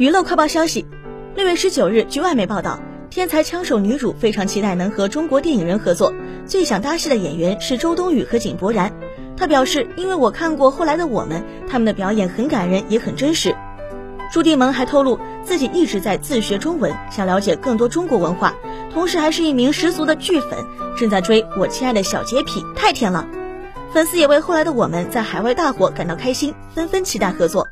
娱乐快报消息：六月十九日，据外媒报道，天才枪手女主非常期待能和中国电影人合作，最想搭戏的演员是周冬雨和井柏然。她表示，因为我看过后来的我们，他们的表演很感人，也很真实。朱棣蒙还透露，自己一直在自学中文，想了解更多中国文化，同时还是一名十足的剧粉，正在追《我亲爱的小洁癖》，太甜了。粉丝也为后来的我们在海外大火感到开心，纷纷期待合作。